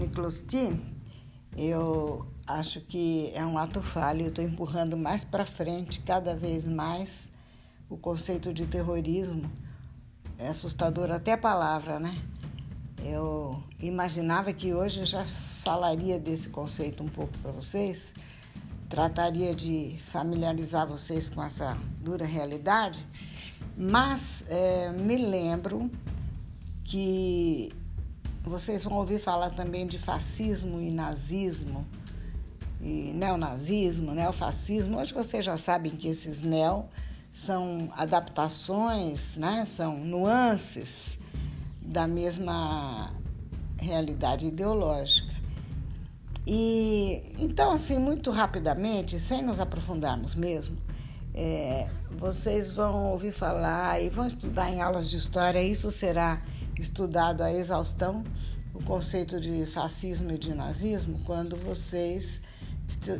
Niclosti, eu acho que é um ato falho. Eu estou empurrando mais para frente, cada vez mais, o conceito de terrorismo. É assustador até a palavra, né? Eu imaginava que hoje eu já falaria desse conceito um pouco para vocês, trataria de familiarizar vocês com essa dura realidade, mas é, me lembro que vocês vão ouvir falar também de fascismo e nazismo, e neonazismo, neofascismo. Hoje vocês já sabem que esses neo são adaptações, né? são nuances da mesma realidade ideológica. E então, assim, muito rapidamente, sem nos aprofundarmos mesmo, é, vocês vão ouvir falar e vão estudar em aulas de história, isso será estudado a exaustão, o conceito de fascismo e de nazismo, quando vocês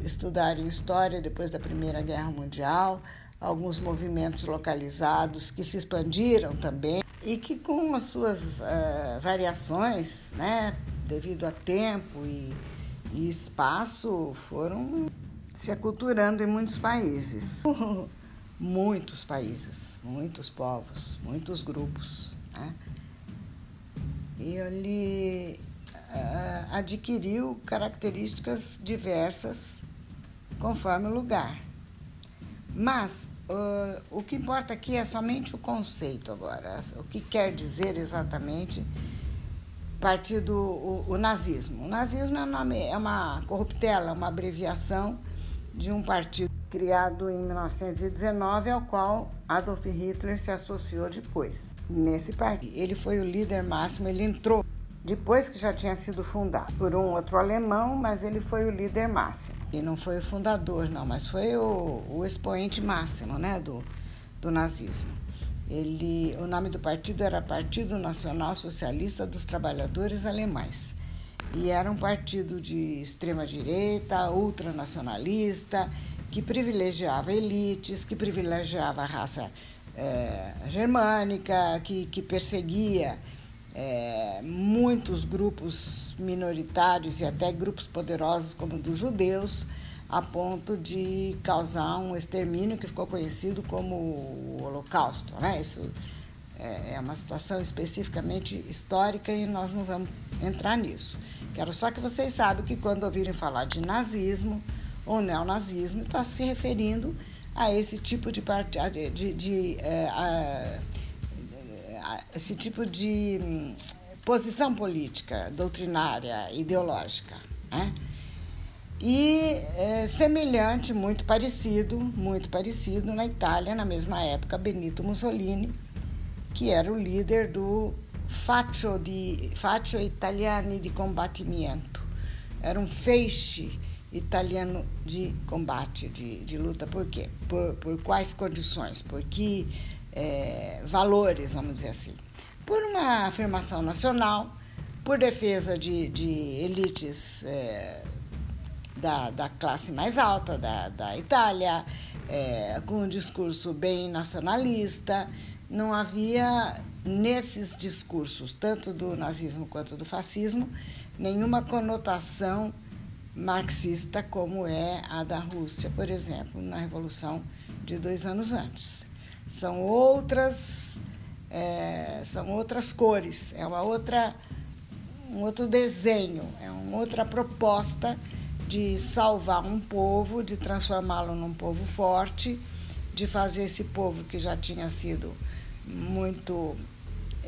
estudarem história depois da Primeira Guerra Mundial, alguns movimentos localizados que se expandiram também e que com as suas uh, variações, né, devido a tempo e, e espaço, foram se aculturando em muitos países. muitos países, muitos povos, muitos grupos. Né? Ele uh, adquiriu características diversas conforme o lugar. Mas uh, o que importa aqui é somente o conceito agora, o que quer dizer exatamente partido o, o nazismo. O nazismo é, nome, é uma corruptela, uma abreviação de um partido criado em 1919, ao qual Adolf Hitler se associou depois. Nesse partido, ele foi o líder máximo, ele entrou depois que já tinha sido fundado por um outro alemão, mas ele foi o líder máximo. E não foi o fundador, não, mas foi o, o expoente máximo né, do, do nazismo. Ele, o nome do partido era Partido Nacional Socialista dos Trabalhadores Alemães. E era um partido de extrema direita, ultranacionalista, que privilegiava elites, que privilegiava a raça é, germânica, que, que perseguia é, muitos grupos minoritários e até grupos poderosos como dos judeus, a ponto de causar um extermínio que ficou conhecido como o Holocausto. Né? Isso é, é uma situação especificamente histórica e nós não vamos entrar nisso. Quero só que vocês saibam que quando ouvirem falar de nazismo ou neonazismo, está se referindo a esse tipo de, part... de, de, de é, esse tipo de hum, posição política, doutrinária, ideológica. Né? E é, semelhante, muito parecido, muito parecido na Itália, na mesma época, Benito Mussolini, que era o líder do Faccio, di, Faccio Italiani di Combattimento. Era um feixe italiano de combate, de, de luta. Por quê? Por, por quais condições? Por que é, valores, vamos dizer assim. Por uma afirmação nacional, por defesa de, de elites é, da, da classe mais alta da, da Itália, é, com um discurso bem nacionalista. Não havia nesses discursos, tanto do nazismo quanto do fascismo, nenhuma conotação marxista como é a da Rússia, por exemplo, na Revolução de dois anos antes. São outras é, são outras cores, é uma outra um outro desenho, é uma outra proposta de salvar um povo, de transformá-lo num povo forte, de fazer esse povo que já tinha sido muito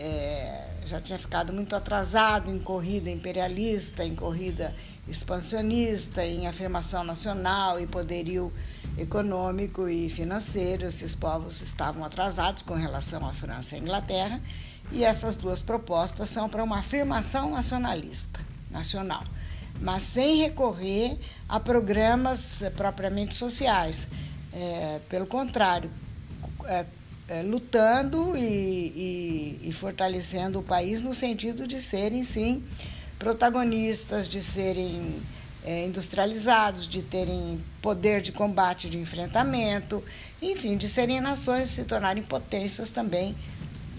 é, já tinha ficado muito atrasado em corrida imperialista, em corrida expansionista, em afirmação nacional e poderio econômico e financeiro. Esses povos estavam atrasados com relação à França e à Inglaterra, e essas duas propostas são para uma afirmação nacionalista, nacional, mas sem recorrer a programas propriamente sociais. É, pelo contrário, é, é, lutando e, e, e fortalecendo o país no sentido de serem, sim, protagonistas, de serem é, industrializados, de terem poder de combate, de enfrentamento, enfim, de serem nações, se tornarem potências também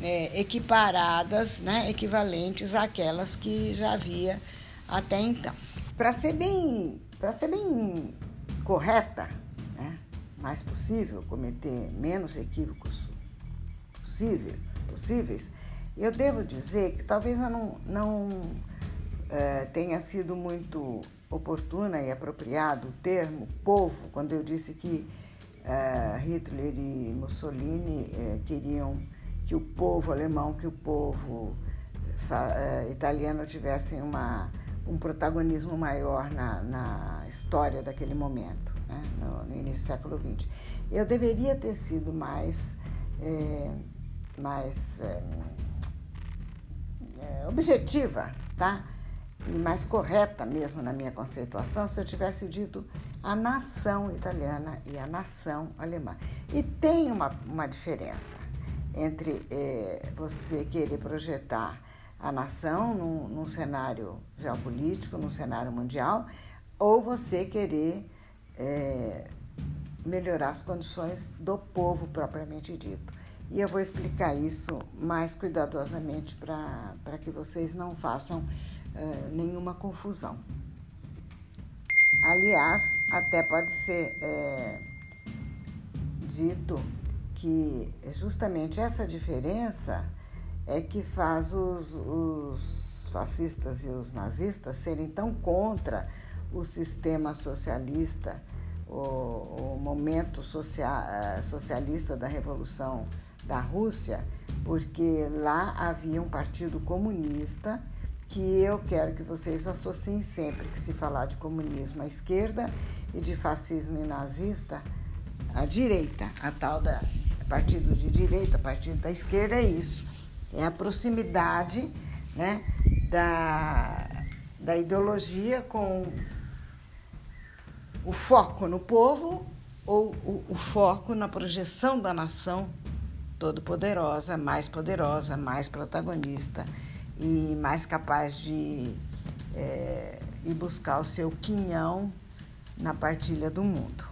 é, equiparadas, né, equivalentes àquelas que já havia até então. Para ser bem, para ser bem correta, né, mais possível, cometer menos equívocos possível, possíveis, eu devo dizer que talvez eu não, não é, tenha sido muito oportuna e apropriado o termo povo quando eu disse que é, Hitler e Mussolini é, queriam que o povo alemão, que o povo italiano tivessem uma, um protagonismo maior na, na história daquele momento, né? no, no, início do século XX. Eu deveria ter sido mais, mais é, objetiva, tá? E mais correta mesmo na minha conceituação se eu tivesse dito a nação italiana e a nação alemã. E tem uma, uma diferença entre é, você querer projetar a nação num, num, cenário geopolítico, num cenário mundial, ou você querer é, melhorar as condições do povo propriamente dito. E eu vou explicar isso mais cuidadosamente para que vocês não façam é, nenhuma confusão. Aliás, até pode ser é, dito que justamente essa diferença é que faz os, os fascistas e os nazistas serem tão contra o sistema socialista, o, o momento social, eh, socialista da Revolução da Rússia, porque lá havia um partido comunista que eu quero que vocês associem sempre que se falar de comunismo à esquerda e de fascismo e nazista à direita, a tal da partido de direita, partido da esquerda é isso, é a proximidade né, da, da ideologia com o foco no povo ou o, o foco na projeção da nação todo-poderosa, mais poderosa, mais protagonista e mais capaz de é, ir buscar o seu quinhão na partilha do mundo.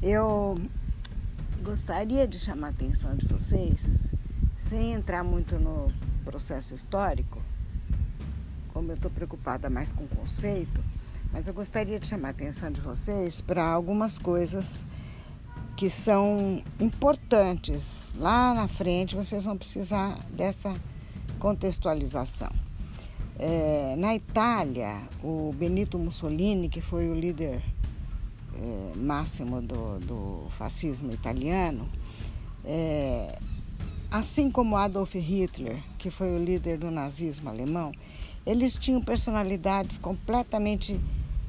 Eu gostaria de chamar a atenção de vocês, sem entrar muito no processo histórico, como eu estou preocupada mais com o conceito, mas eu gostaria de chamar a atenção de vocês para algumas coisas que são importantes. Lá na frente vocês vão precisar dessa contextualização. É, na Itália, o Benito Mussolini, que foi o líder é, máximo do, do, fascismo italiano, é, assim como Adolf Hitler, que foi o líder do nazismo alemão, eles tinham personalidades completamente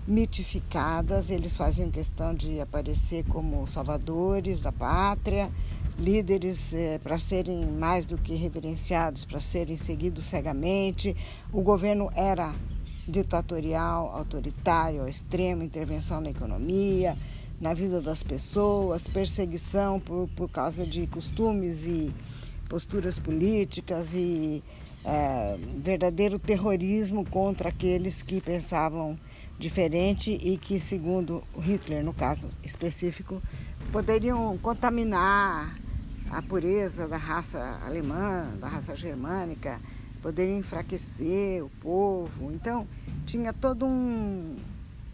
mitificadas, eles faziam questão de aparecer como salvadores da pátria, líderes é, para serem mais do que reverenciados, para serem seguidos cegamente. O governo era ditatorial, autoritário extremo, intervenção na economia, na vida das pessoas, perseguição por, por causa de costumes e posturas políticas e é, verdadeiro terrorismo contra aqueles que pensavam diferente e que, segundo Hitler, no caso específico, poderiam contaminar a pureza da raça alemã, da raça germânica, poderiam enfraquecer o povo. Então, tinha todo um,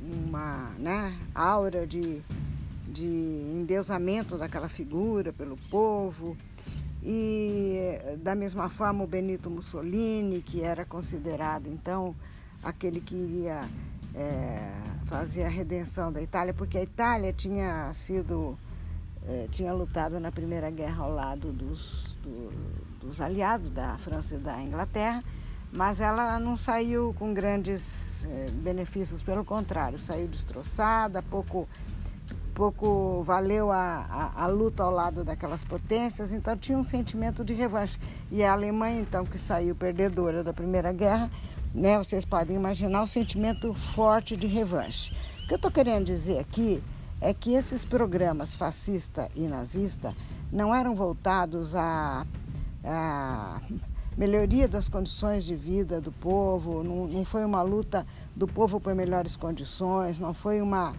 uma né, aura de, de endeusamento daquela figura pelo povo. E da mesma forma o Benito Mussolini, que era considerado então aquele que iria é, fazer a redenção da Itália, porque a Itália tinha sido, é, tinha lutado na Primeira Guerra ao lado dos, do, dos aliados da França e da Inglaterra, mas ela não saiu com grandes eh, benefícios, pelo contrário, saiu destroçada, pouco, pouco valeu a, a, a, luta ao lado daquelas potências, então tinha um sentimento de revanche. E a Alemanha, então, que saiu perdedora da Primeira Guerra, né, vocês podem imaginar o sentimento forte de revanche. O que eu estou querendo dizer aqui é que esses programas fascista e nazista não eram voltados a a melhoria das condições de vida do povo, não, não foi uma luta do povo por melhores condições, não foi uma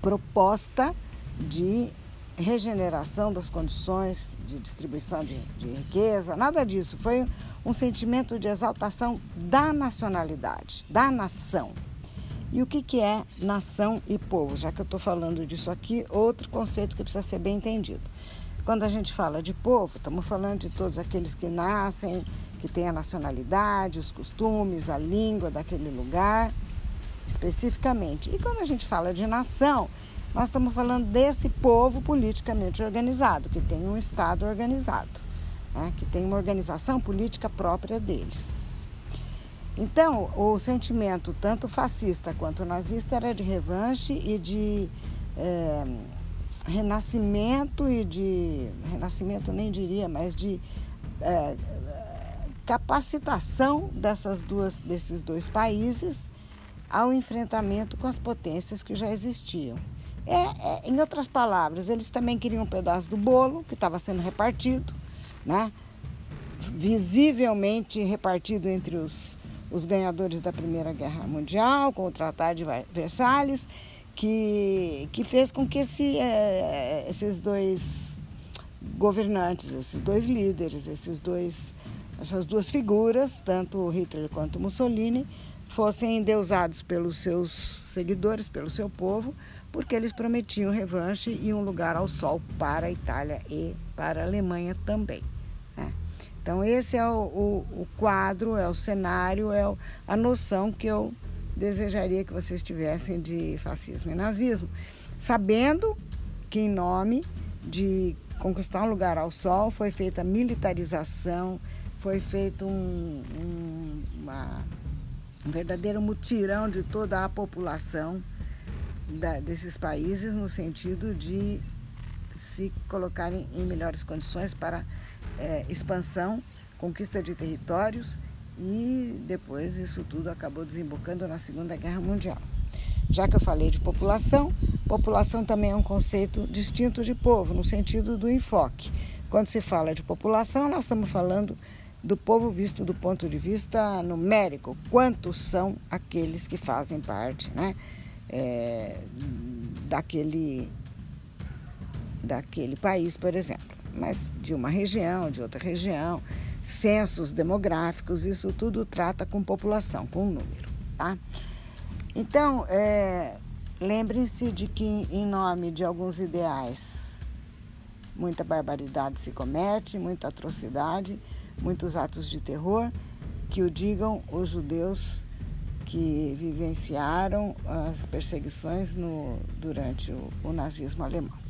proposta de regeneração das condições de distribuição de, de riqueza, nada disso. Foi um sentimento de exaltação da nacionalidade, da nação. E o que, que é nação e povo? Já que eu estou falando disso aqui, outro conceito que precisa ser bem entendido. Quando a gente fala de povo, estamos falando de todos aqueles que nascem, que têm a nacionalidade, os costumes, a língua daquele lugar, especificamente. E quando a gente fala de nação, nós estamos falando desse povo politicamente organizado, que tem um Estado organizado, né? que tem uma organização política própria deles. Então, o sentimento tanto fascista quanto nazista era de revanche e de é, renascimento e de renascimento nem diria, mas de é, capacitação dessas duas, desses dois países ao enfrentamento com as potências que já existiam. É, é, em outras palavras, eles também queriam um pedaço do bolo que estava sendo repartido, né? visivelmente repartido entre os, os ganhadores da Primeira Guerra Mundial, com o Tratado de Versalhes que, que fez com que esse, é, esses dois governantes, esses dois líderes, esses dois, essas duas figuras, tanto Hitler quanto Mussolini, fossem endeusados pelos seus seguidores, pelo seu povo, porque eles prometiam revanche e um lugar ao sol para a Itália e para a Alemanha também. Né? Então esse é o, o, o, quadro, é o cenário, é a noção que eu desejaria que vocês tivessem de fascismo e nazismo, sabendo que em nome de conquistar um lugar ao sol foi feita militarização, foi feito um, um, uma, um verdadeiro mutirão de toda a população da, desses países no sentido de se colocarem em melhores condições para é, expansão, conquista de territórios e depois isso tudo acabou desembocando na Segunda Guerra Mundial. Já que eu falei de população, população também é um conceito distinto de povo, no sentido do enfoque. Quando se fala de população, nós estamos falando do povo visto do ponto de vista numérico, quantos são aqueles que fazem parte né, é, daquele, daquele país, por exemplo, mas de uma região, de outra região censos demográficos, isso tudo trata com população, com número, tá? Então, é, lembrem-se de que em nome de alguns ideais, muita barbaridade se comete, muita atrocidade, muitos atos de terror, que o digam os judeus que vivenciaram as perseguições no, durante o, o nazismo alemão.